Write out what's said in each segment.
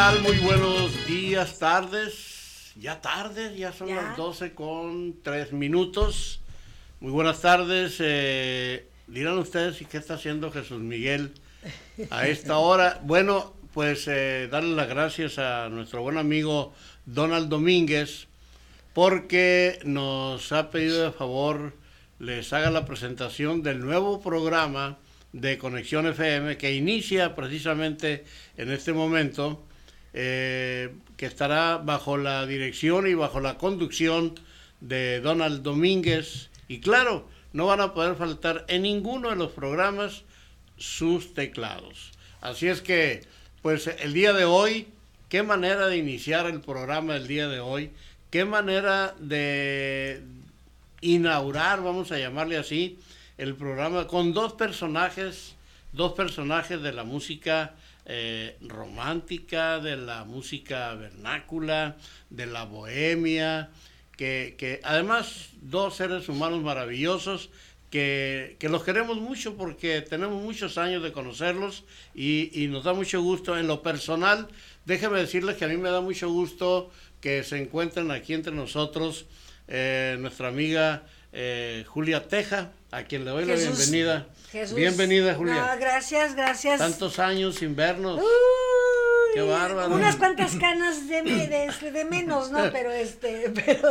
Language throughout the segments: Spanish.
Tal? Muy buenos días, tardes. Ya tardes, ya son las 12 con 3 minutos. Muy buenas tardes. Eh, dirán ustedes, ¿y qué está haciendo Jesús Miguel a esta hora? Bueno, pues eh, darle las gracias a nuestro buen amigo Donald Domínguez porque nos ha pedido de favor les haga la presentación del nuevo programa de Conexión FM que inicia precisamente en este momento, eh, que estará bajo la dirección y bajo la conducción de Donald Domínguez. Y claro, no van a poder faltar en ninguno de los programas sus teclados. Así es que, pues el día de hoy, qué manera de iniciar el programa el día de hoy, qué manera de inaugurar, vamos a llamarle así, el programa con dos personajes, dos personajes de la música eh, romántica, de la música vernácula, de la bohemia, que, que, además dos seres humanos maravillosos que, que, los queremos mucho porque tenemos muchos años de conocerlos y, y nos da mucho gusto en lo personal. Déjeme decirles que a mí me da mucho gusto que se encuentren aquí entre nosotros eh, nuestra amiga eh, Julia Teja, a quien le doy Jesús, la bienvenida. Jesús, Bienvenida, Julia. No, gracias, gracias. Tantos años sin vernos. Uy, Qué bárbaro. Unas cuantas canas de, de, de, menos, ¿no? Pero este, pero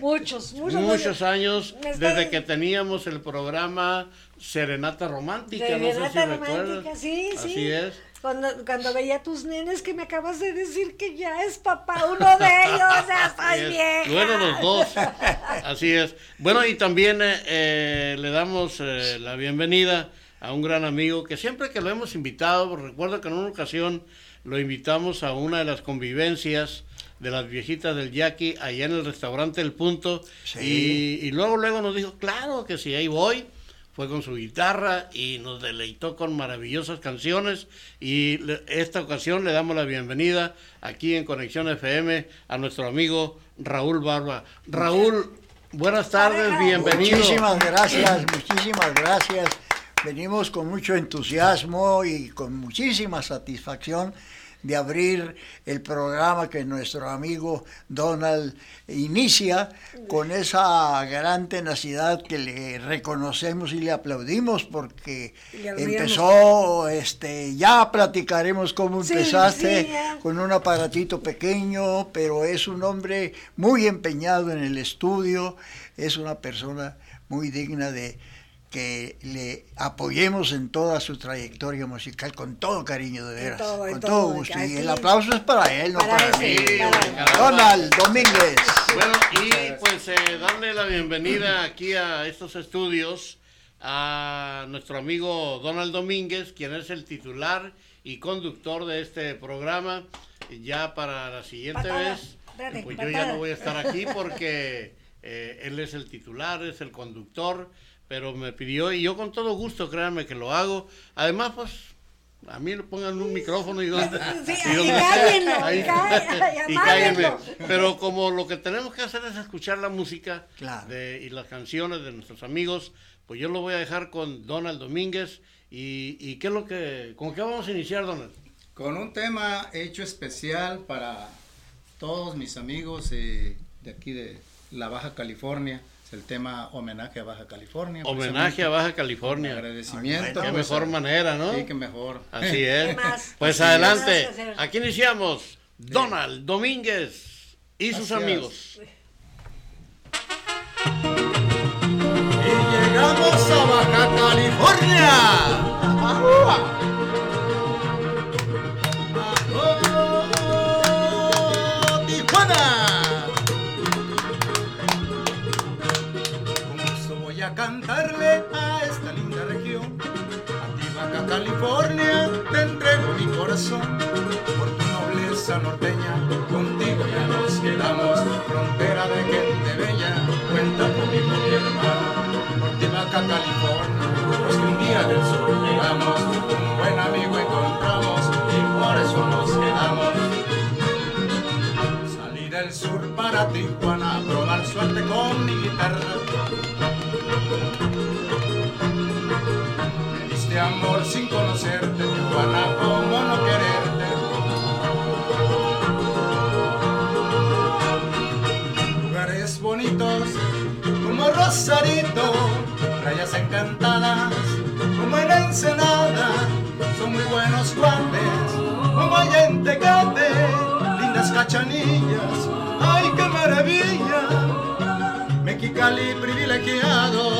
muchos, muchos. Muchos años desde que teníamos el programa Serenata Romántica, Serenata no sé si Romántica, recuerdas. sí, Así sí. es. Cuando, cuando veía a tus nenes que me acabas de decir que ya es papá uno de ellos, ya estoy es. vieja. Bueno, los dos. Así es. Bueno, y también eh, eh, le damos eh, la bienvenida a un gran amigo que siempre que lo hemos invitado, recuerdo que en una ocasión lo invitamos a una de las convivencias de las viejitas del Yaqui allá en el restaurante El Punto Sí. y, y luego luego nos dijo, claro que sí, ahí voy. Fue con su guitarra y nos deleitó con maravillosas canciones y le- esta ocasión le damos la bienvenida aquí en Conexión FM a nuestro amigo Raúl Barba. Raúl, buenas tardes, bienvenido. Muchísimas gracias, muchísimas gracias. Venimos con mucho entusiasmo y con muchísima satisfacción de abrir el programa que nuestro amigo Donald inicia con esa gran tenacidad que le reconocemos y le aplaudimos porque empezó, este, ya platicaremos cómo empezaste sí, con un aparatito pequeño, pero es un hombre muy empeñado en el estudio, es una persona muy digna de que le apoyemos en toda su trayectoria musical con todo cariño de veras, todo, con todo, todo gusto. Y el aplauso es para él, no Para para, ese, mí. para- Donald Domínguez. Bueno, y pues eh, darle la bienvenida aquí a estos estudios a nuestro amigo Donald Domínguez, quien es el titular y conductor de este programa. Ya para la siguiente Patada, vez, espérate, pues yo ya patada. no voy a estar aquí porque eh, él es el titular, es el conductor, pero me pidió y yo con todo gusto, créanme que lo hago. Además, pues a mí le pongan un micrófono y donde, Sí, y y donde cállenlo, sea, ahí- y cá- y y cállenme. Pero como lo que tenemos que hacer es escuchar la música Claro. de- y las canciones de nuestros amigos, pues yo lo voy a dejar con Donald Domínguez. ¿Y, y qué es lo que, con qué vamos a iniciar, Donald? Con un tema hecho especial para todos mis amigos eh, de aquí de la Baja California el tema homenaje a Baja California. Pues, homenaje a Baja California. Agradecimiento. Qué pues, mejor manera, ¿no? Sí, qué mejor. Así es. Pues adelante. Aquí iniciamos. Donald Domínguez y sus amigos. Y llegamos a Baja California. Cantarle a esta linda región. A ti, Baja California, te entrego mi corazón. Por tu nobleza norteña, contigo ya nos quedamos. Frontera de gente bella, cuenta conmigo mi hermano. Por ti, Baja California, pues que un día del sur llegamos. Un buen amigo encontramos y por eso nos quedamos. Salí del sur para Tijuana a probar suerte con mi guitarra. Sin conocerte, Tijuana, cómo no quererte. Lugares bonitos como Rosarito, playas encantadas como en Ensenada, son muy buenos cuates como allá en Tecate, lindas cachanillas, ay qué maravilla, Mexicali privilegiado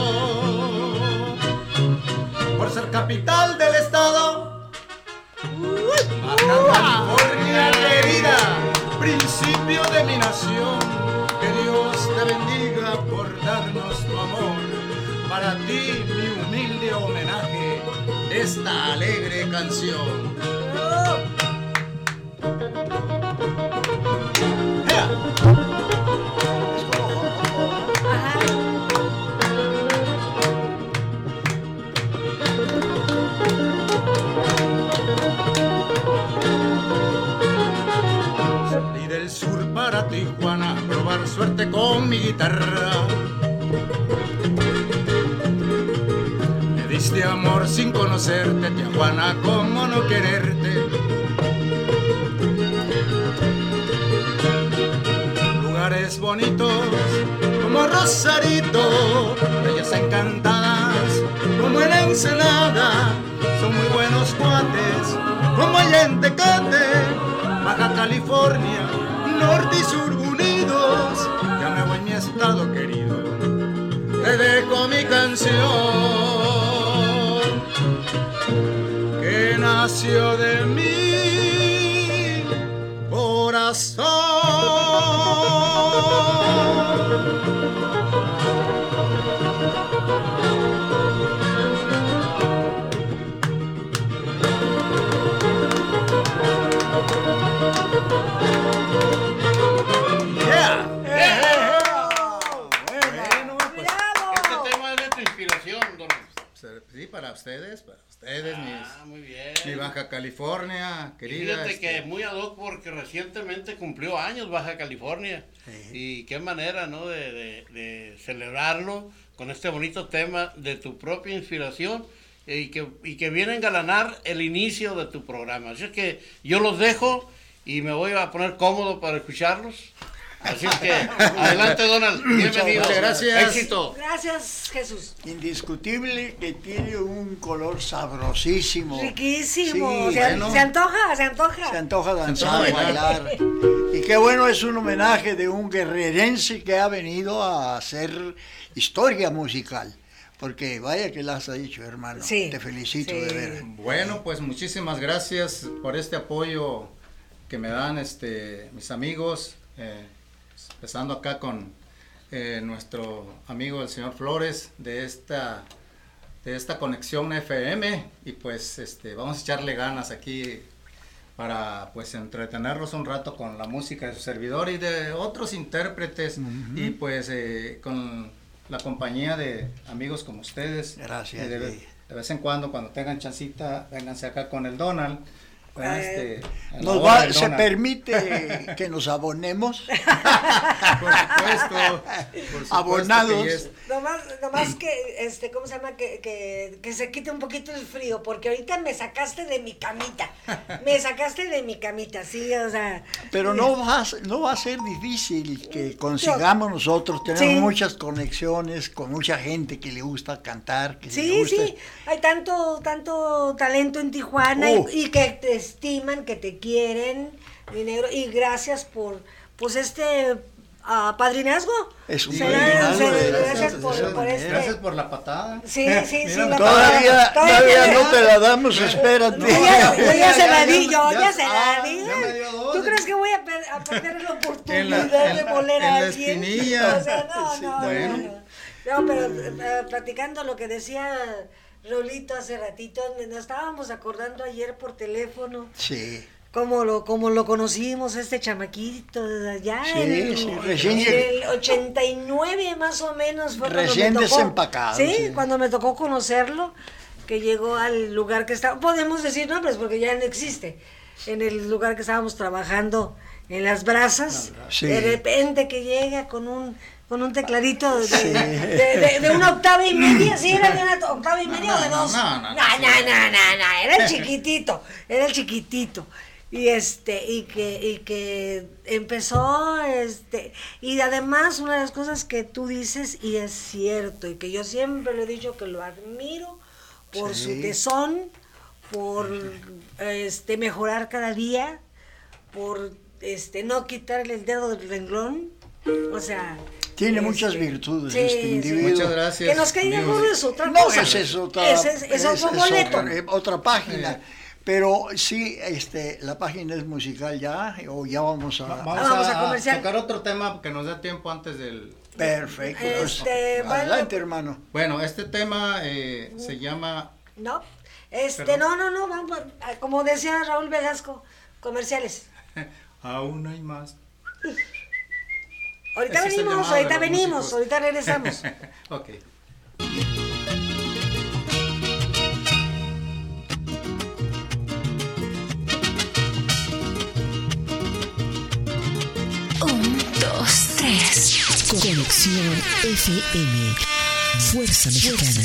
ser capital del estado. Baja California querida, principio de mi nación, que Dios te bendiga por darnos tu amor. Para ti mi humilde homenaje, esta alegre canción. Tijuana a probar suerte con mi guitarra. Me diste amor sin conocerte, Tijuana, cómo no quererte. Lugares bonitos como Rosarito, bellas encantadas como en Ensenada, son muy buenos cuates como allá en Tecate, Baja California, norte y sur unidos. Ya me voy mi estado querido, te dejo mi canción que nació de mi corazón. Ustedes, para ustedes, Ah, mis, muy bien. mi Baja California, Y querida. Fíjate que este, muy ad hoc porque recientemente cumplió años Baja California. Y qué manera, ¿no? De, de- de celebrarlo con este bonito tema de tu propia inspiración y que, y que viene a engalanar el inicio de tu programa. Así es que yo los dejo y me voy a poner cómodo para escucharlos. Así es que adelante, Donald. Bienvenido. Muchas gracias. Éxito. Gracias, Jesús. Indiscutible que tiene un color sabrosísimo. Riquísimo. Sí, se, bueno. se antoja, se antoja. Se antoja danzar, antoja bailar. Y qué bueno es un homenaje de un guerrerense que ha venido a hacer historia musical. Porque vaya que la has dicho, hermano. Sí, Te felicito sí. de veras. Bueno, pues muchísimas gracias por este apoyo que me dan este mis amigos, eh, empezando acá con eh, nuestro amigo el señor Flores de esta de esta conexión FM y pues este vamos a echarle ganas aquí para pues entretenerlos un rato con la música de su servidor y de otros intérpretes y pues eh, con la compañía de amigos como ustedes. Gracias, de, de vez en cuando, cuando tengan chancita, vénganse acá con el Donald. Con Eh, este, Nos va- ¿Se permite que nos abonemos? Por supuesto. por supuesto Abonados. Nomás, nomás que, este, ¿cómo se llama? Que, que, que se quite un poquito el frío, porque ahorita me sacaste de mi camita. Me sacaste de mi camita, sí, o sea. Pero no va, a- no va a ser difícil que consigamos nosotros. Tenemos Sí. muchas conexiones con mucha gente que le gusta cantar. Que le Sí, gusta- sí, hay tanto, tanto talento en Tijuana y- Uh. y, que te estiman, que te quieren, mi negro, y gracias por, pues este a padrinazgo. Es un padrinazgo gracias por, por este. Gracias por la patada. Sí, sí, sí. la Todavía, patada. todavía no te la damos, espérate. Yo ya, yo ya se la di, yo ya- ya se la ah, di. ya me dio dos. ¿Tú crees que voy a, per- a perder la oportunidad En la- en- de moler en a alguien? O sea, no, no, bueno. no, no. No, pero eh, platicando lo que decía Rolito hace ratito, nos estábamos acordando ayer por teléfono Sí. cómo lo, cómo lo conocimos, este chamaquito, allá Sí, en, el, sí, recién el 89 más o menos fue cuando Recién me tocó, desempacado, ¿sí? sí. cuando me tocó conocerlo, que llegó al lugar que está, podemos decir nombres porque ya no existe, en el lugar que estábamos trabajando en las brasas, Sí. de repente que llega con un con un tecladito de, sí. una octava y media, ¿sí era de una octava y media o de dos. No, no, no, no, no, era el chiquitito, era el chiquitito. Y este, y que, y que empezó, este, y además una de las cosas que tú dices, y es cierto, y que yo siempre le he dicho que lo admiro por su tesón, por este mejorar cada día, por este no quitarle el dedo del renglón. O sea, tiene este, muchas virtudes sí, este sí. individuo. Muchas gracias. Que nos caiga amigos. gordo es otra No, cosa. esa es otra, Ese es, es otro es boleto. otra, eh, otra página. Pero sí, este, la página es musical ya, o ya vamos a... Vamos, Vamos a a, tocar otro tema que nos dé tiempo antes del... Perfecto. Este, bueno. Adelante, hermano. Bueno, este tema eh, se llama... No, este, Perdón. no, no, no, vamos, como decía Raúl Velasco, comerciales. Aún hay más. Ahorita Ese venimos, ahorita venimos, músicos. ahorita regresamos. ok. Un, dos, tres. Conexión FM. Fuerza Mexicana.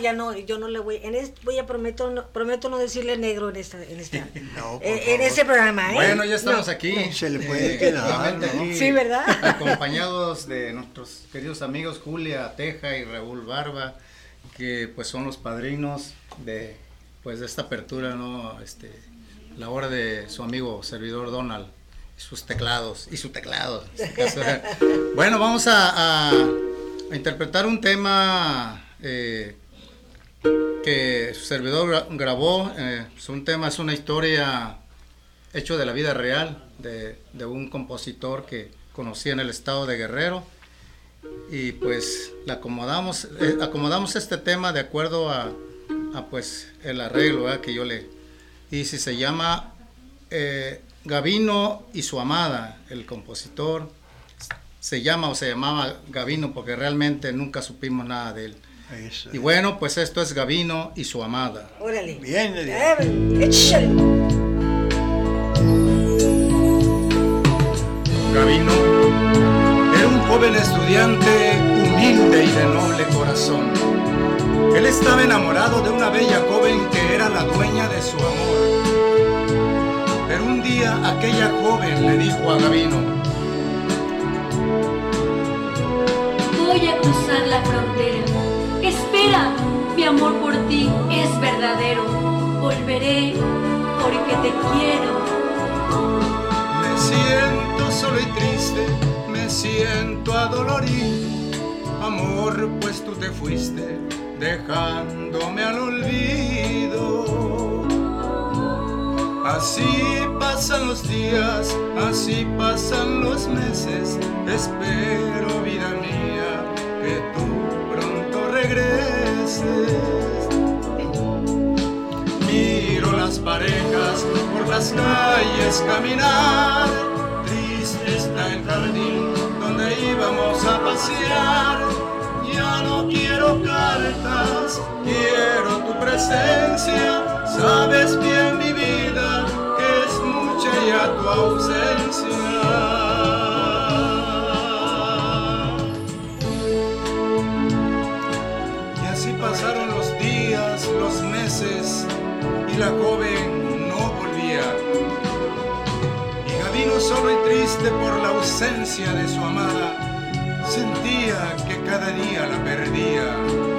Ya no, yo no le voy, en este, voy a prometo, no, prometo no decirle negro en esta, en esta, No, eh, en este programa, ¿eh? Bueno, ya estamos No. aquí. Se le puede quedar, ¿no? aquí, Sí, ¿verdad? Acompañados de nuestros queridos amigos Julia Teja y Raúl Barba, que pues son los padrinos de pues de esta apertura, ¿no? Este, la hora de su amigo servidor Donald sus teclados y su teclado. en este caso. bueno, vamos a, a- a interpretar un tema eh, que su servidor gra- grabó. eh, es un tema, es una historia hecho de la vida real de, un compositor que conocí en el estado de Guerrero. Y pues le acomodamos eh, acomodamos este tema de acuerdo a, pues el arreglo que yo le hice. Se llama eh, Gavino y su amada el compositor. Se llama o se llamaba Gavino porque realmente nunca supimos nada de él Eso. y bueno pues esto es Gavino y su amada Órale. Bien. Gavino era un joven estudiante humilde y de noble corazón. Él estaba enamorado de una bella joven que era la dueña de su amor. Pero un día aquella joven le dijo a Gavino, Voy a cruzar la frontera. Espera, mi amor por ti es verdadero. Volveré porque te quiero. me siento solo y triste, me siento adolorido. Amor, pues tú te fuiste dejándome al olvido. Así pasan los días, así pasan los meses. Espero, vida mía, Miro las parejas por las calles caminar. Triste está el jardín donde íbamos a pasear. Ya no quiero cartas, quiero tu presencia. Sabes bien mi vida que es mucha ya tu ausencia. Pasaron los días, los meses y la joven no volvía. Y Gavino solo y triste por la ausencia de su amada, sentía que cada día la perdía.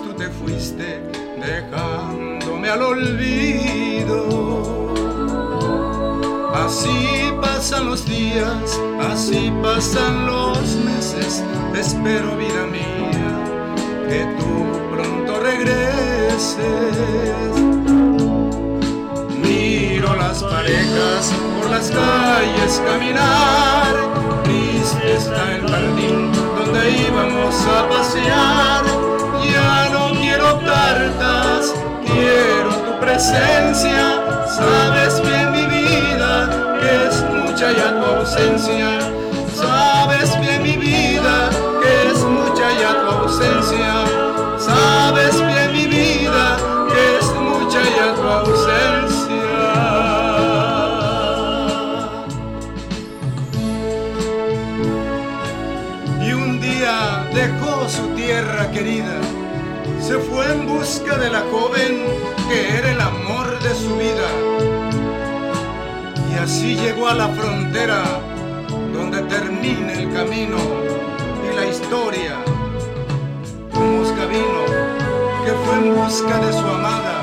Tú te fuiste dejándome al olvido. Así pasan los días, así pasan los meses, te espero vida mía, que tú pronto regreses. Miro las parejas por las calles caminar. Triste está el jardín donde íbamos a pasear. Ya no quiero cartas, quiero tu presencia. Sabes bien mi vida que es mucha ya tu ausencia. Sabes bien mi vida dejó su tierra querida, se fue en busca de la joven que era el amor de su vida. Y así llegó a la frontera donde termina el camino y la historia. Un Moscavino que fue en busca de su amada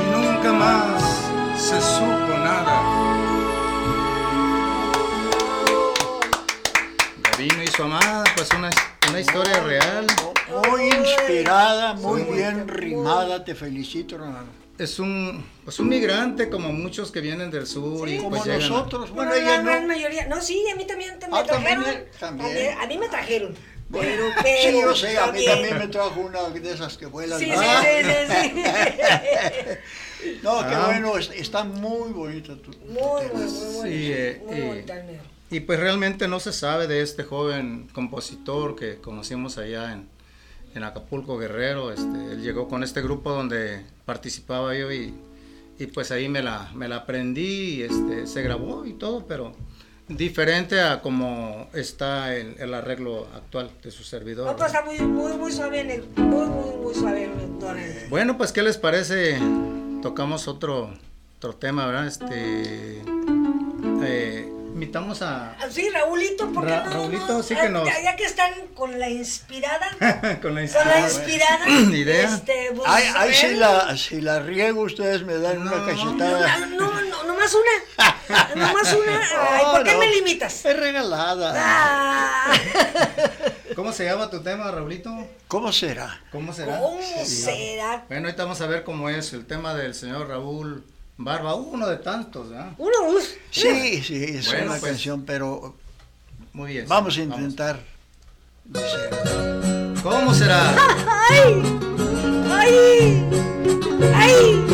y nunca más se supo su amada, pues una, una historia real. Muy inspirada, muy bien rimada, te felicito, hermano. Es un, pues un migrante como muchos que vienen del sur y Como pues llegan a- nosotros, bueno, Bueno, ella la no. gran mayoría. No, sí, a mí también te- me Ah, trajeron. también. A, mí, a mí me trajeron. Pero, Sí, yo sé, a mí también me trajo una de esas que vuelan. Sí, sí, Ah, sí, sí, sí. No, qué Ah. bueno, es- está muy bonita tu, tu Muy, tema. muy, muy bonito. Sí, eh, muy eh, bonito el mío. Y pues realmente no se sabe de este joven compositor que conocimos allá en, en Acapulco Guerrero. Este, él llegó con este grupo donde participaba yo y, y pues ahí me la, me la aprendí y este, se grabó y todo, pero diferente a como está el, el arreglo actual de su servidor. No, pues está muy, muy, muy suave, muy, muy, muy suave, don Enrique. Bueno, pues ¿qué les parece? Tocamos otro, otro tema, ¿verdad? Este, eh, invitamos a... Ah, Sí, Raulito, ¿por qué Ra- no? Raulito, no? sí que Ah, nos- Ya, que están con la inspirada, con la con la inspirada Idea. Este, pues, Ay, ay, si la, si la riego, ustedes me dan una cachetada. No, no, no, nomás una. Nomás una. Ay, ¿por qué No, me limitas? Es regalada. Ah, ¿Cómo se llama tu tema, Raulito? ¿Cómo será? ¿Cómo será? ¿Cómo Sí. será? Bueno, ahorita vamos a ver cómo es el tema del señor Raúl Barba, uno de tantos, ¿verdad? Uno, uf. Sí, sí, es Bueno, una pues. canción, pero Muy bien. vamos a intentar. ¿Cómo será? ¡Ay! ¡Ay! ¡Ay!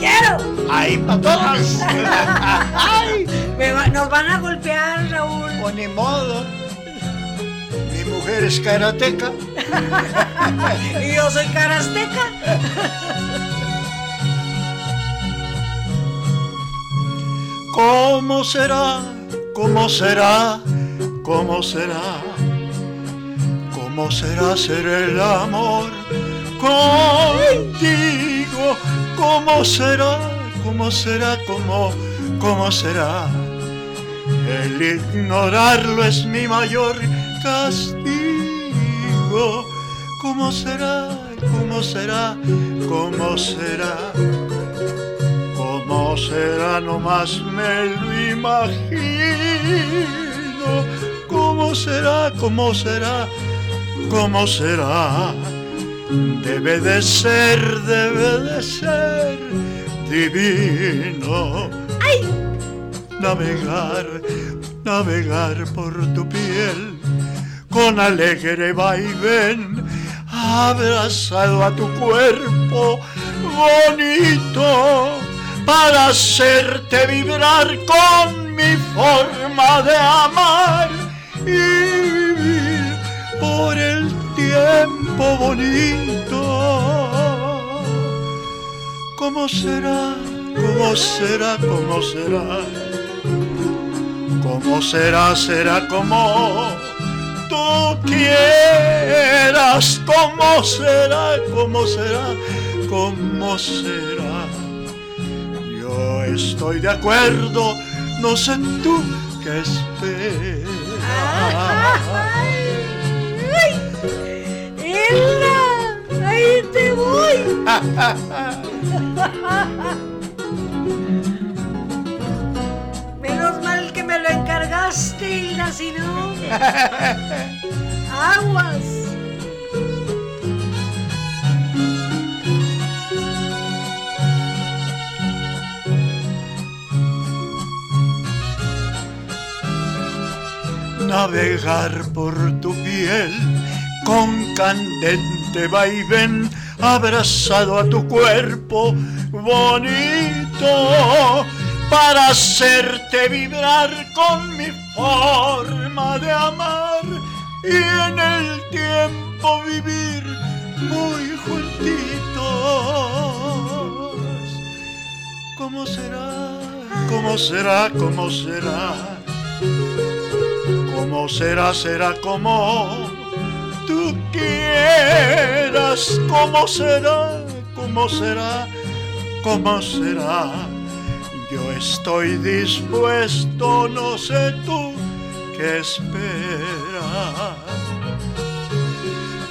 ¡Quiero! ¡Ay, para todas! ¡Ay! Me va- nos van a golpear, Raúl. O ni modo. Mi mujer es karateca. Y yo soy carasteca. ¿Cómo será? ¿Cómo será? ¿Cómo será? ¿Cómo será ser el amor contigo? ¿Cómo será? ¿Cómo será? ¿Cómo, cómo será? El ignorarlo es mi mayor castigo. ¿Cómo será? ¿Cómo será? ¿Cómo será? ¿Cómo será? Nomás me lo imagino. ¿Cómo será? ¿Cómo será? ¿Cómo será? Debe de ser, debe de ser divino. navegar, navegar por tu piel con alegre vaivén, abrazado a tu cuerpo bonito para hacerte vibrar con mi forma de amar y vivir por el tiempo bonito. ¿Cómo será? ¿Cómo será? ¿Cómo será? ¿Cómo será? Será como tú quieras. ¿Cómo será? ¿Cómo será? ¿Cómo será? Estoy de acuerdo, no sé tú qué esperas. ¡Ella! ¡Ahí te voy! Menos mal que me lo encargaste, Hilda, si no. Aguas. Navegar por tu piel con candente vaivén abrazado a tu cuerpo bonito para hacerte vibrar con mi forma de amar y en el tiempo vivir muy juntitos. ¿Cómo será? ¿Cómo será? ¿Cómo será? ¿Cómo será? Será como tú quieras. ¿Cómo será? ¿Cómo será? ¿Cómo será? Yo estoy dispuesto, no sé tú qué esperas.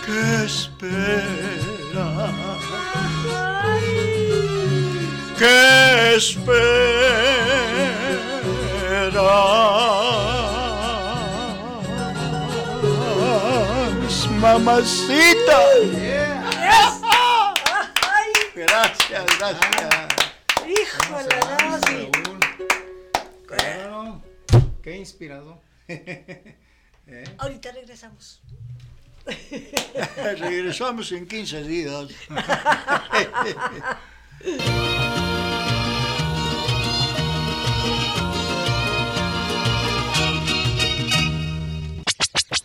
¿Qué esperas? ¿Qué? Mamacita. Gracias, gracias. Híjole. Raúl. Claro, qué inspirado. ¿Eh? Ahorita regresamos. Regresamos en 15 días.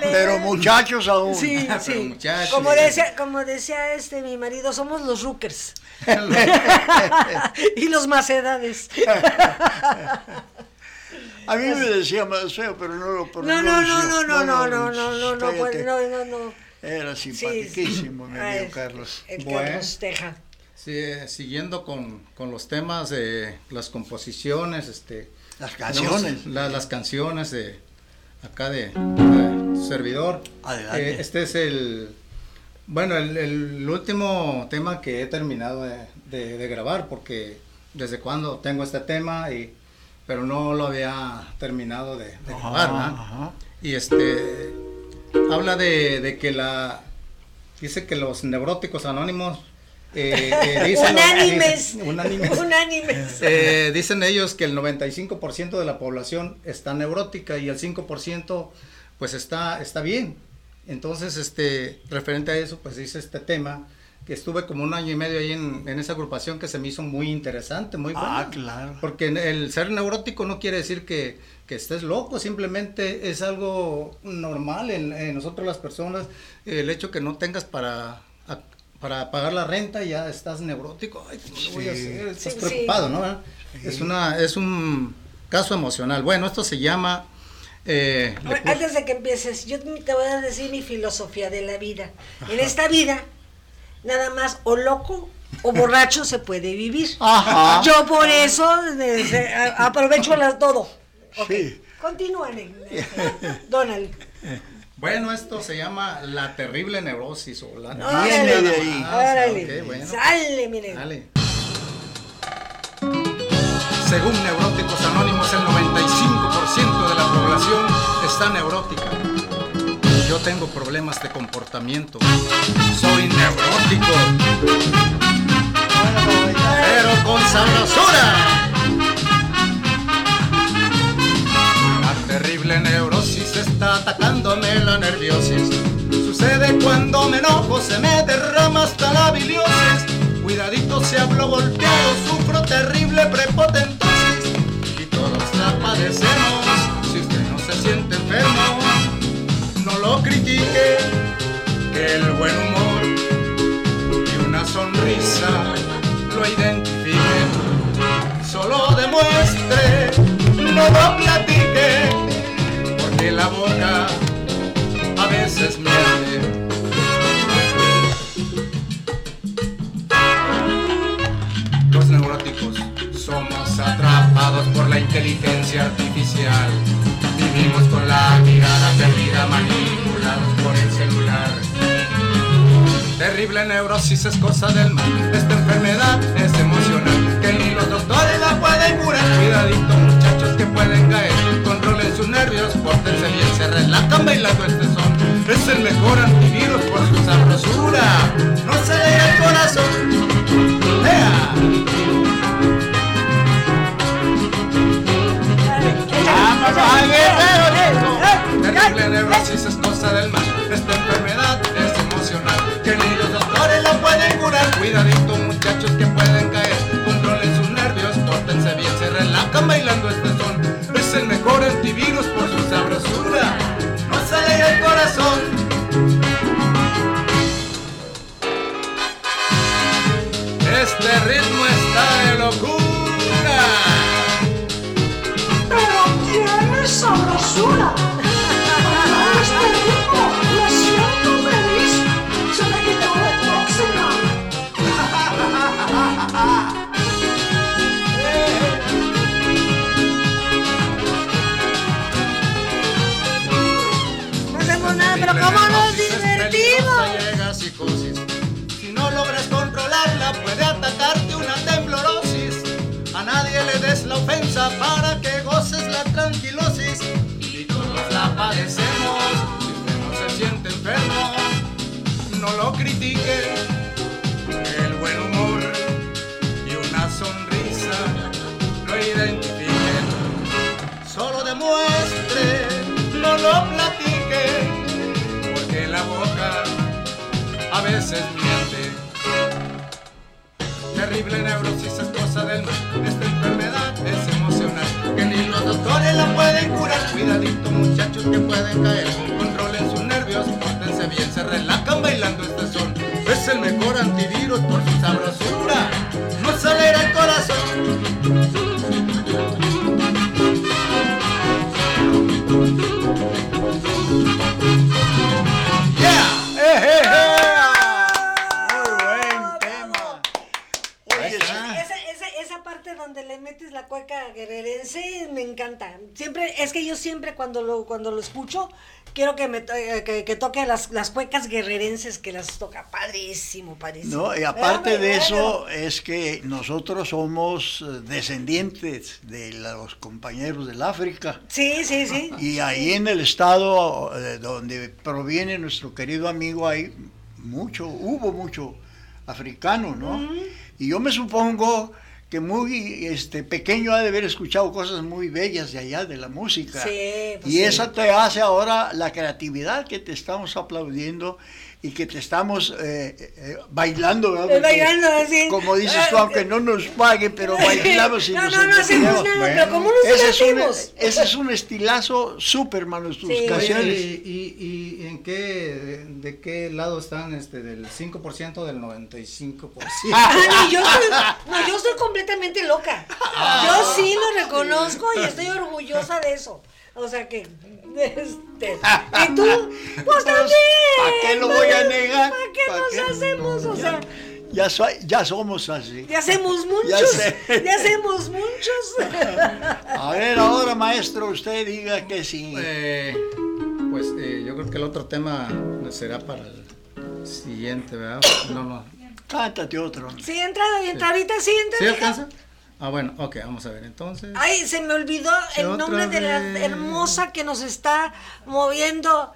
Pero muchachos aún. Sí, Pero sí. muchachos. Como decía, como decía este mi marido, somos los rookers. y los macedades. A mí me decía más feo, pero no lo No, pronuncio. no, no, no, no, no, no, no, no, no, pues, no, no, no. Era Sí, simpaticísimo, mi Ay, amigo Carlos. El Bueno. Carlos Teja. Sí, eh, siguiendo con, con los temas de las composiciones, este, Las canciones. las canciones de acá de, de servidor. Adelante. Eh, este es el, bueno, el, el último tema que he terminado de, de- de grabar porque desde cuando tengo este tema y, pero no lo había terminado de, Ajá, grabar, ¿verdad? ajá. Y este habla de, de que la dice que los neuróticos anónimos eh, eh, dicen- Unánimes. dicen- unánimes. Unánimes. Eh, dicen ellos que el 95% de la población está neurótica y el 5% pues está, está bien. Entonces, este, referente a eso, pues dice este tema, que estuve como un año y medio ahí en, en esa agrupación que se me hizo muy interesante, muy buena. Ah, claro. Porque el ser neurótico no quiere decir que, que estés loco, simplemente es algo normal en, en nosotros las personas. El hecho que no tengas para, a- para pagar la renta ya estás neurótico. Ay, ¿cómo lo voy a Sí. hacer? Estás Sí, preocupado, ¿no? Es, una, es un caso emocional. Bueno, esto se llama... eh, Ahora, Antes de que empieces, yo te voy a decir mi filosofía de la vida. En esta vida, nada más o loco o borracho se puede vivir. Ajá. Yo por eso aprovecho las todo. Ok, Sí. Continúen, eh, Donald. Bueno, esto se llama la terrible neurosis o la Viene de ahí. Ah, Órale, bueno. sale, mire. Dale. Según Neuróticos Anónimos, el 95% de la población está neurótica. Yo tengo problemas de comportamiento. Soy neurótico, pero con sabrosura. Terrible neurosis está atacándome la nerviosis. Sucede cuando me enojo, se me derrama hasta la biliosis. Cuidadito si hablo golpeado, sufro terrible prepotentosis. Y todos la padecemos, si usted no se siente enfermo, no lo critique, que el buen humor y una sonrisa lo identifiquen. Ofensa para que goces la tranquilosis. Y todos la padecemos. Si no se siente enfermo, no lo critique. El buen humor y una sonrisa lo identifiquen. Solo demuestre, no lo platique, porque la boca a veces miente. Terrible neurosis es cosa del mal, es emocional, que ni los doctores la pueden curar. Cuidadito muchachos que pueden caer, controlen sus nervios, pórtense bien, se relajan bailando este son. Es el mejor antivirus por su sabrosura, no acelera el corazón. Encanta. Siempre, es que yo siempre cuando lo, cuando lo escucho, quiero que me to- eh, que, que toque las, las cuecas guerrerenses que las toca padrísimo, padrísimo. No, y aparte de eso bueno. es que nosotros somos eh, descendientes de los compañeros del África. Sí, sí, sí. Y ahí en el estado eh, donde proviene nuestro querido amigo hay mucho, hubo mucho africano, ¿no? Y yo me supongo que muy este pequeño ha de haber escuchado cosas muy bellas de allá de la música. Sí, pues y sí. esa te hace ahora la creatividad que te estamos aplaudiendo y que te estamos eh, eh, bailando, ¿verdad? Eh, Porque, bailando, así. Como dices tú, Ah, aunque no nos paguen, pero bailamos y No, nos no, no hacemos nada, pero ¿cómo nos Ese es, un, ese es un estilazo súper, hermano, tus Sí. Canciones. ¿y, y, y en qué, de, de qué lado están este, del 5% del 95%? Ah, no, yo soy, no, yo soy completamente loca. Yo sí lo reconozco y estoy orgullosa de eso. O sea que, este, y tú, pues también. ¿para qué lo voy a negar? ¿Para qué ¿para nos qué? hacemos? O sea, Ya, soy, ya somos así. Ya hacemos muchos. Ya sé. Ya hacemos muchos. A ver, ahora maestro, usted diga que sí. Eh, pues eh, yo creo que el otro tema será para el siguiente, ¿verdad? No, no. Cántate otro. Sí, entra, entra ahorita, sí, entra. ¿Sí alcanza? Ah, bueno, ok, vamos a ver entonces. Ay, se me olvidó el nombre de la hermosa que nos está moviendo.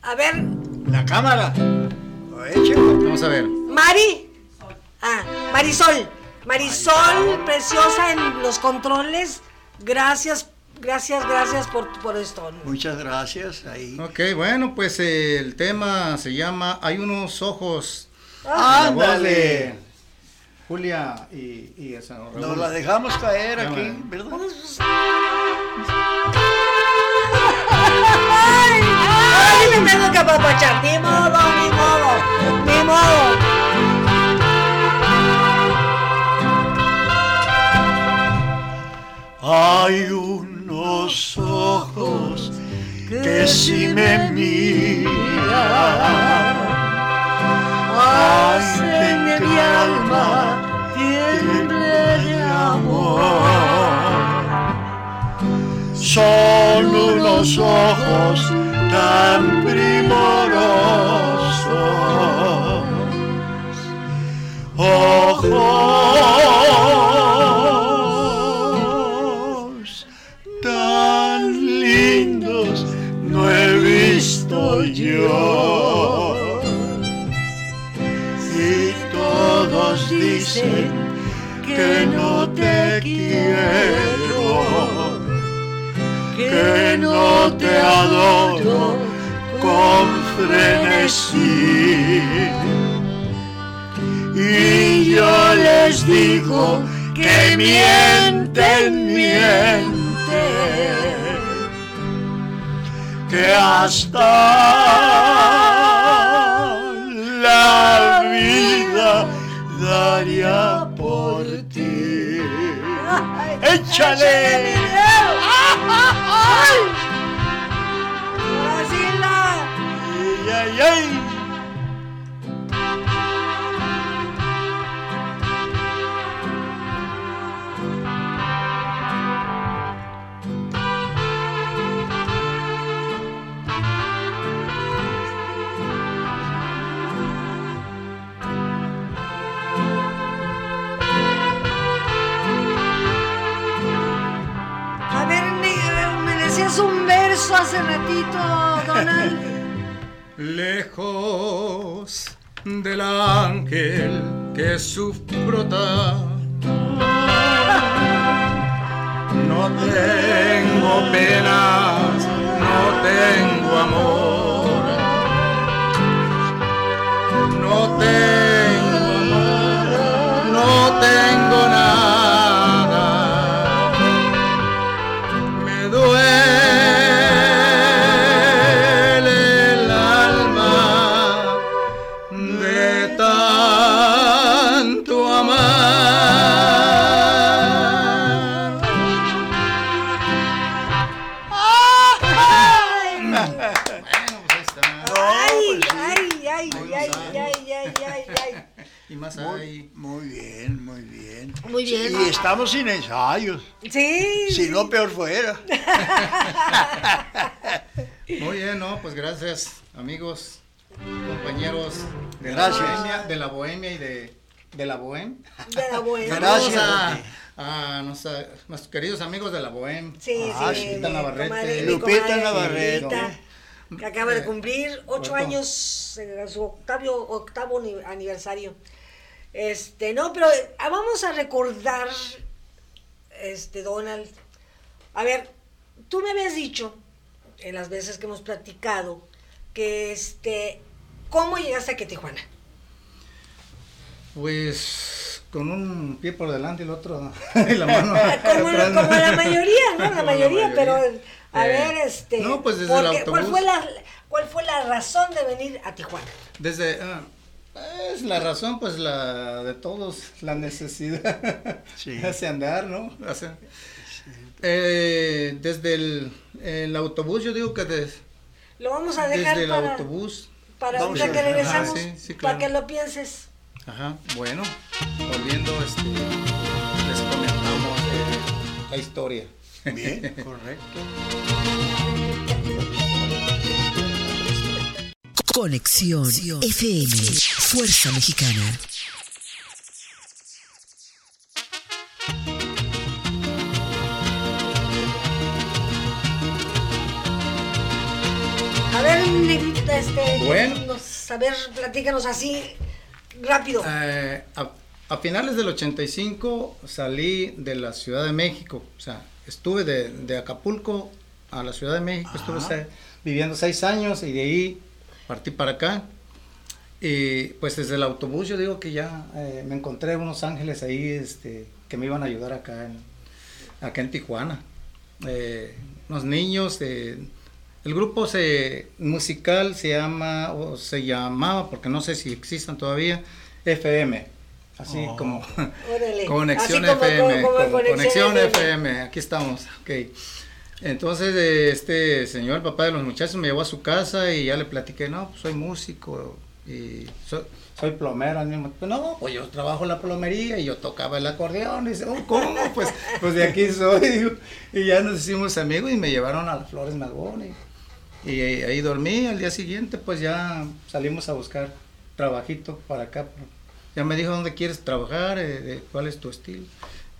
A ver, La cámara. Vamos a ver. Mari. Ah, Marisol. Marisol, preciosa en los controles. Gracias, gracias, gracias por, por esto. Muchas gracias. Ahí. Ok, bueno, pues eh, el tema se llama Hay unos ojos. Ándale. De Julia y, y esa, ¿no? Nos la dejamos caer Ya, aquí. ¿verdad? ¡Ay! ¡Ay! Me tengo que apapachar. Ni modo, ni modo, ni modo. Hay unos ojos que si me miran, hacen que mi alma Son unos ojos tan primorosos, ojos tan lindos no he visto yo. Y todos dicen que no te quiero que no te adoro con frenesí. Y yo les digo que mienten, mienten, que hasta la vida daría por ti. ¡Échale! Verso hace ratito, Donald. Lejos del ángel que sufrota. No tengo penas, no tengo amor. No tengo no tengo nada. Y más Muy, ahí. muy bien, muy bien. Muy bien. Y estamos sin ensayos. Sí. Si no, peor fuera. Muy bien, no, pues gracias, amigos, compañeros de Gracias. la bohemia, de la bohemia y de, de la bohem. De la buena. Gracias. A, nuestros queridos amigos de la bohem. Sí, Ah, sí. Lupita Navarrete. comadre- Lupita Navarrete. Lupita, Que acaba de cumplir ocho años, eh, su octavo, octavo ni- aniversario. Este, no, pero eh, vamos a recordar, este, Donald. A ver, tú me habías dicho, en las veces que hemos platicado, que este, ¿cómo llegaste aquí a Tijuana? Pues con un pie por delante y el otro y la mano Como, la mayoría, ¿no? La Como mayoría, pero a Eh, ver, este. No, pues desde el porque- ¿cuál, autobús. fue la, ¿Cuál fue la razón de venir a Tijuana? Desde, ah, es la razón, pues la de todos, la necesidad Sí. hace andar, ¿no? Hace- Eh, desde el, el autobús, yo digo que des- Lo vamos a dejar desde el para, autobús. para ahorita que regresamos, Ah, sí, sí, para que lo pienses. Ajá, bueno, volviendo, este, les comentamos eh, la historia. Bien, correcto. Conexión FM, Fuerza Mexicana. A ver, negrita, este. Bueno. a ver, platícanos así, rápido. Eh, a, a finales del 85 salí de la Ciudad de México, o sea, estuve de, de Acapulco a la Ciudad de México, estuve viviendo seis años y de ahí partí para acá. Y pues desde el autobús yo digo que ya eh, me encontré unos ángeles ahí este, que me iban a ayudar acá en, acá en Tijuana. Eh, unos niños, eh, el grupo se, musical se llama, o se llamaba, porque no sé si existan todavía, FM. Así Oh. como Órale. Conexión Así como- FM. como- como como Conexión Conexión FM. FM. Aquí estamos. ok. Entonces eh, este señor, el papá de los muchachos, me llevó a su casa y ya le platiqué, no, pues soy músico y soy, plomero. No, pues yo trabajo en la plomería y yo tocaba el acordeón. Y dice, oh, ¿cómo? Pues, pues de aquí soy. Y ya nos hicimos amigos y me llevaron a las Flores Magón. Y, ahí dormí. Al día siguiente, pues ya salimos a buscar trabajito para acá. Ya me dijo dónde quieres trabajar, eh, de cuál es tu estilo.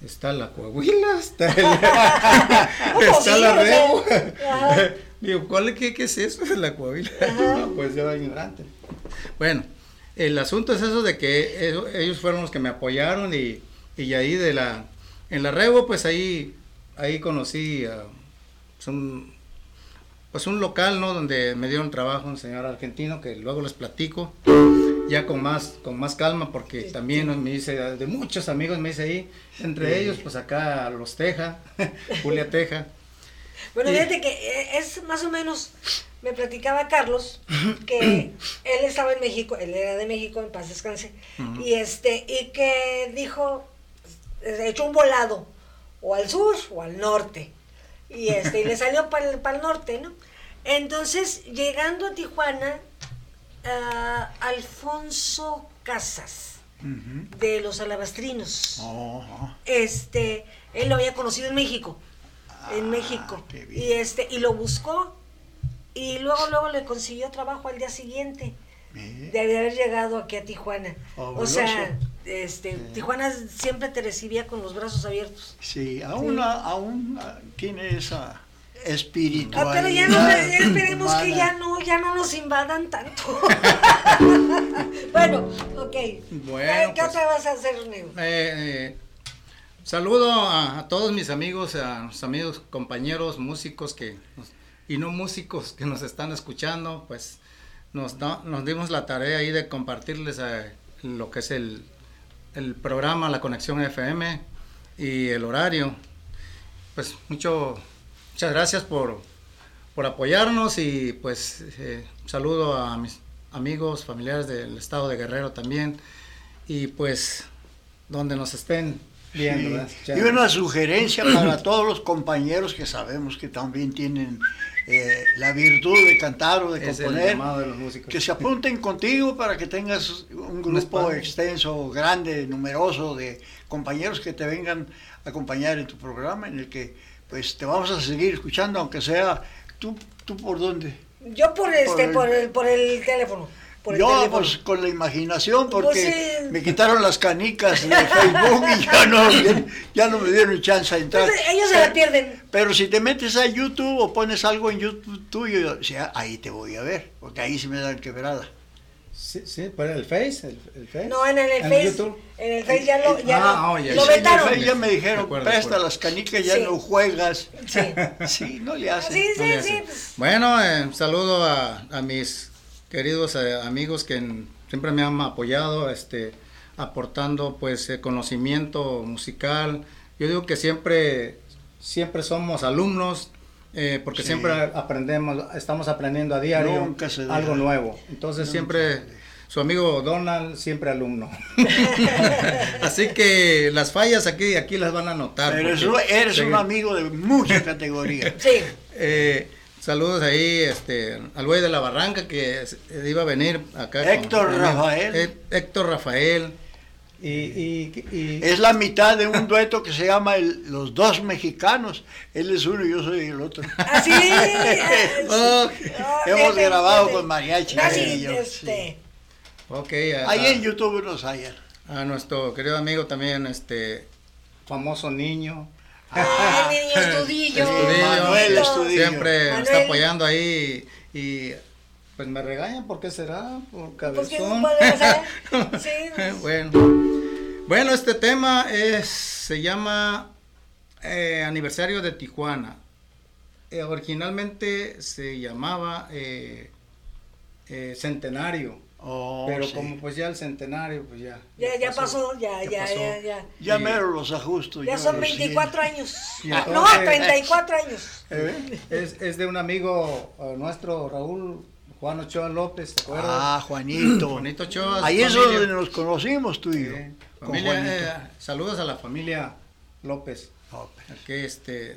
Está la Coahuila, está, el- está la Rebo. Digo, ¿cuál, qué, qué es eso de la Coahuila? No, pues yo era ignorante. Bueno, el asunto es eso de que eso- ellos fueron los que me apoyaron y, y ahí de la, en la Rebo, pues ahí, ahí conocí a pues, un, pues un local, ¿no? Donde me dieron trabajo un señor argentino que luego les platico ya con más con más calma porque también me hice de muchos amigos me hice ahí entre ellos pues acá los Teja Julia Teja. Bueno, fíjate que eh, es más o menos, me platicaba Carlos, que él estaba en México, él era de México, en paz descanse, y este, y que dijo, eh, echó un volado, o al sur o al norte, y este, y le salió para el, norte, ¿no? Entonces, llegando a Tijuana, Alfonso Casas, de los alabastrinos, Oh, este, él lo había conocido en México, en Ah, México, y este, y lo buscó, y luego, luego le consiguió trabajo al día siguiente, de haber llegado aquí a Tijuana. O sea, este, Tijuana siempre te recibía con los brazos abiertos. Sí, aún, aún ah, tiene esa espiritualidad. Ah, pero ya no, ya esperemos que ya no, ya no nos invadan tanto. bueno, ok. Bueno, ¿Qué pues- otra vas a hacer, Nego? Eh, eh, saludo a, a todos mis amigos, a los amigos, compañeros, músicos que y no músicos que nos están escuchando, pues nos, da- nos dimos la tarea ahí de compartirles eh, lo que es el, el programa, la conexión FM y el horario. Pues mucho, muchas gracias por, por apoyarnos y pues eh, saludo a mis amigos, familiares del estado de Guerrero también y pues donde nos estén viendo. Y una sugerencia para todos los compañeros que sabemos que también tienen eh, la virtud de cantar o de Es componer, llamado de los músicos. que se apunten contigo para que tengas un grupo extenso, grande, numeroso de compañeros que te vengan a acompañar en tu programa, en el que pues te vamos a seguir escuchando, aunque sea tú, tú por dónde. Yo por este, el- por el, por el teléfono. Por el Yo, teléfono. pues con la imaginación, porque Pues, sí. me quitaron las canicas de Facebook y ya no, ya, no me dieron chance a entrar. Entonces, ellos se la pierden. Pero si te metes a YouTube o pones algo en YouTube tuyo, o sea, ahí te voy a ver, porque ahí sí me dan quebrada. Sí, sí, pero el Face, el, el Face. No, en el, ¿En Face. YouTube? En el Face ya lo, ya Ah, lo, ya, lo ya. vetaron. En el Face ya me dijeron, acuerdo, presta acuerdo. las canicas, ya Sí. no juegas. Sí. Sí, no le hacen. Sí, No sí, le sí. hace. pues, Bueno, eh, saludo a, a mis queridos eh, amigos que en- siempre me han apoyado, este, aportando pues eh, conocimiento musical. Yo digo que siempre, siempre somos alumnos, eh, porque Sí. siempre aprendemos, estamos aprendiendo a diario Nunca se deja. algo nuevo. Entonces Nunca siempre su amigo Donald, siempre alumno. Así que las fallas aquí, aquí las van a notar. Pero eres un amigo de mucha categoría. sí. eh, Saludos ahí este, al güey de la barranca que iba a venir acá. Héctor Rafael. Héctor Rafael. Y, Es la mitad de un dueto que se llama Los Dos Mexicanos. Él es uno y yo soy el otro. Así. Ah, Hemos grabado con mariachi. este. Ahí en YouTube nos hallan. A nuestro querido amigo también, este famoso niño. Ah, el niño Estudillo. Manuel Estudillo. Siempre está apoyando ahí y pues me regañan, ¿por qué será? Por cabezón. sí. bueno. bueno, este tema es, se llama eh, Aniversario de Tijuana. Eh, originalmente se llamaba eh, Centenario. Oh, pero como pues ya el centenario, pues ya. Ya, ya, pasó, ya, ya, ya, ya. Ya mero los ajustos. Ya son 24 años. no, 34 años. Es, es de un amigo nuestro, Raúl Juan Ochoa López, ¿te acuerdas? Ah, Juanito. Juanito Ochoa. Ahí es donde nos conocimos tú y yo. Eh, saludos a la familia López. Que este,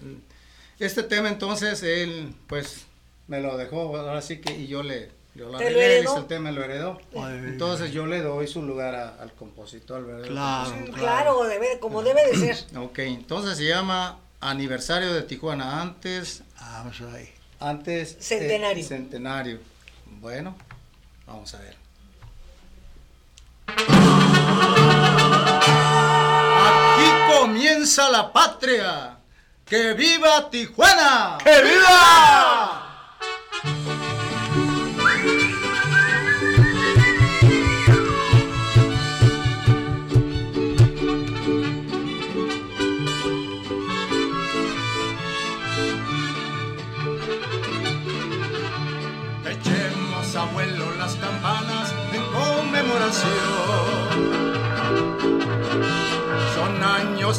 este tema entonces, él pues me lo dejó, ahora sí que, y yo le, yo lo arreglé, el tema lo heredó. entonces yo le doy su lugar al compositor, ¿verdad? Claro, claro, debe, como debe de ser. ok, entonces se llama Aniversario de Tijuana, antes... Ah, ahí. Antes... Centenario. centenario. Bueno, vamos a ver. Aquí comienza la patria. ¡Que viva Tijuana! ¡Que viva!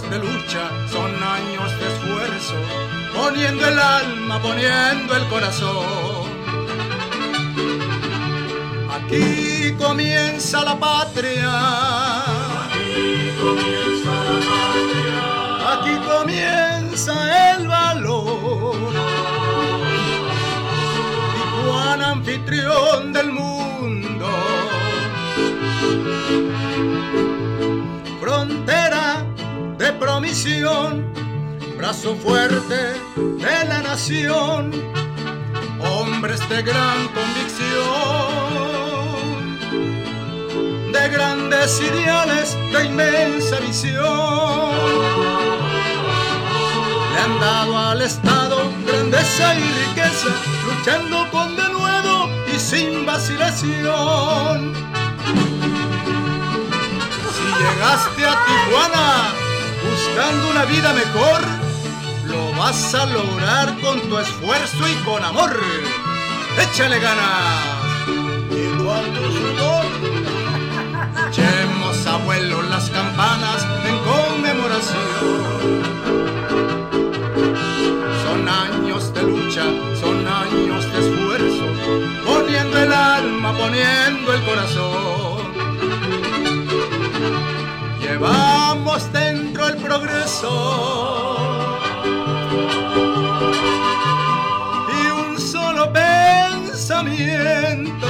De lucha, son años de esfuerzo, poniendo el alma, poniendo el corazón. Aquí comienza la patria. Aquí comienza el valor. Juan anfitrión del mundo frontera promisión, brazo fuerte de la nación, hombres de gran convicción, de grandes ideales, de inmensa visión. Le han dado al Estado grandeza y riqueza, luchando con denuedo y sin vacilación llegaste a Tijuana buscando una vida mejor, lo vas a lograr con tu esfuerzo y con amor. Échale ganas. Y cuando sudor. Echemos abuelo las campanas en conmemoración. Son años de lucha, son años de esfuerzo, poniendo el alma, poniendo el corazón y un solo pensamiento,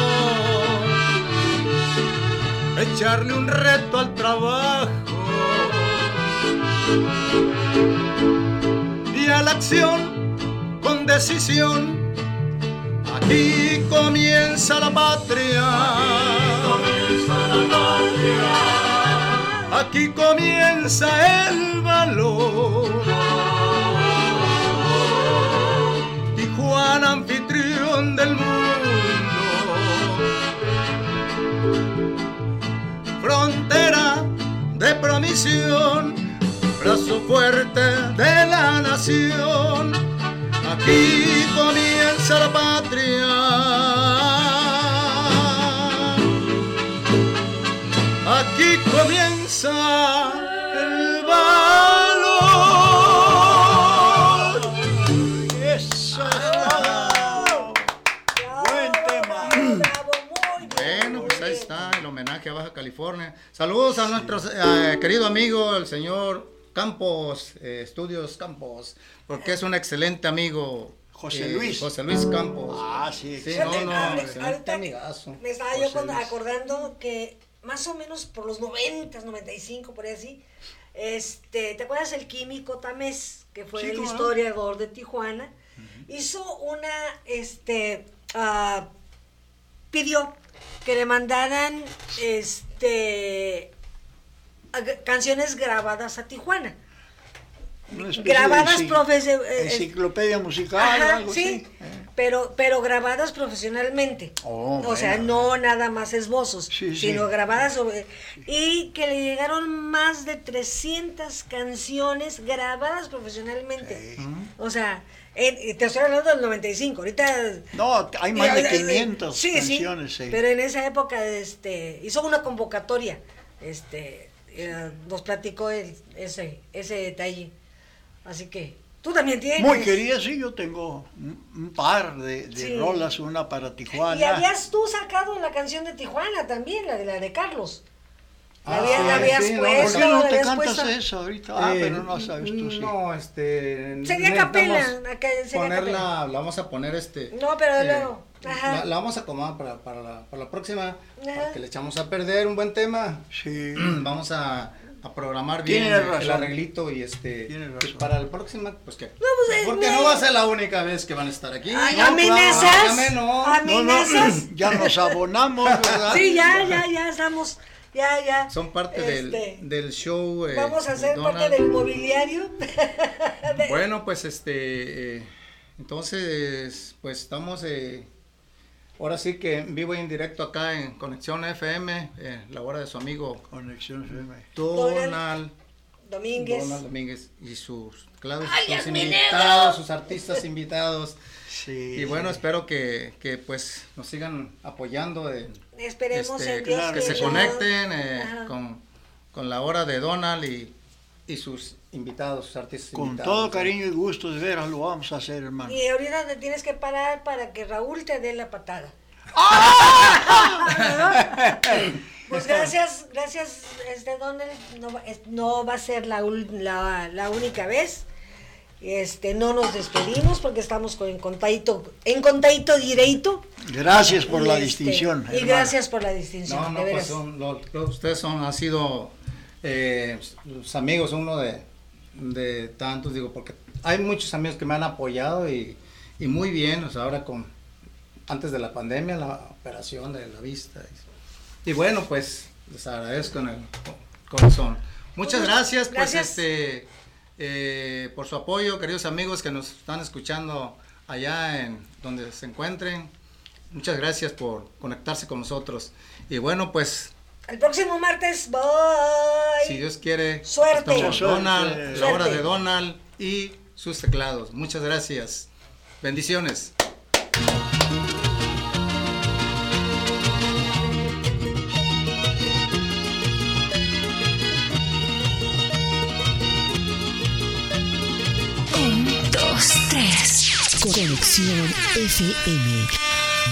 echarle un reto al trabajo. Y a la acción con decisión. Aquí comienza la patria aquí comienza el valor. Y Juan anfitrión del mundo, frontera de promisión, brazo fuerte de la nación, aquí el valor. Eso Buen tema. Bueno, pues ahí está el homenaje a Baja California. Saludos a nuestro eh, querido amigo, el señor Campos, eh, Estudios Campos, porque es un excelente amigo José eh, Luis. José Luis Campos. Ah, sí. Sí, no, no, ahorita- ahorita. Me estaba yo Luis. acordando que más o menos por los 90, 95, por ahí así, este, ¿te acuerdas el químico Tamés, que fue Sí, el no. historiador de Tijuana? Hizo una, este, ah, pidió que le mandaran, este, canciones grabadas a Tijuana. De Grabadas profes- eh, eh, Enciclopedia musical, Ajá, algo sí, así. Eh. Pero, pero grabadas profesionalmente. Oh, o sea, no nada más esbozos, Sí, sí. sino grabadas sobre... Y que le llegaron más de 300 canciones grabadas profesionalmente. O sea, en- te estoy hablando del 95, ahorita... No, hay más de Eh, eh, 500 sí, sí, canciones. Pero en esa época este, hizo una convocatoria, este, eh, nos platicó el- ese, ese detalle. Así que tú también tienes. Muy querida, sí, yo tengo un, par de, de Sí. rolas, una para Tijuana. Y habías tú sacado la canción de Tijuana también, la de la de Carlos. La Ah, habías, sí, la habías sí, no, puesto, ¿Por qué no te cantas puesto. eso ahorita? Ah, Eh, pero no sabes tú, sí. No, este. Sería capela, Ponerla, capela. la vamos a poner este. No, pero luego, ajá. La, la vamos a acomodar para, para, la, para la próxima, Ajá. para que le echamos a perder un buen tema. Sí. Vamos a, a programar bien el razón. arreglito y este. Y razón. para la próxima, pues que. pues, eh, porque me- no va a ser la única vez que van a estar aquí. Ay, No, amenazas. claro, válgame, no. No, no, ya nos abonamos, ¿verdad? Sí, ya, ya, ya estamos. Ya, ya. Son parte Este, del, del show. eh, Vamos a ser Donald. parte del mobiliario. Bueno, pues este, eh, entonces, pues estamos, eh, ahora sí que en vivo y en directo acá en Conexión FM, eh, la hora de su amigo Conexión FM. Donald, Domínguez. Donald Domínguez y sus, claro, ¡Ay, sus invitados, sus artistas invitados. Sí. Y bueno, espero que, que pues nos sigan apoyando. eh, Esperemos este, en Dios claro, que se conecten eh, con, con la hora de Donald y, y sus invitados, sus artistas Con invitados. todo cariño y gusto, de veras lo vamos a hacer, hermano. Y ahorita te tienes que parar para que Raúl te dé la patada. Pues gracias, gracias, este Donald, no, no va a ser la, ul- la, la única vez. Este, no nos despedimos porque estamos con, en contadito, en contadito direito. Gracias por Y, la este, distinción. Y hermano. gracias por la distinción, No, no, de pues veras. son, lo- lo- ustedes son, han sido eh, los amigos, uno de, de tantos, digo, porque hay muchos amigos que me han apoyado y, y muy bien, o sea, ahora con, antes de la pandemia, la operación de la vista. Y, y bueno, pues les agradezco en el co- corazón. Muchas Muchas gracias, pues este, eh, por su apoyo, queridos amigos que nos están escuchando allá en donde se encuentren. Muchas gracias por conectarse con nosotros. Y bueno, pues, El próximo martes, bye. si Dios quiere, Suerte. estamos Suerte. Donald, la hora Suerte. de Donald y sus teclados. Muchas gracias. Bendiciones. Un, dos, tres. Conexión FM.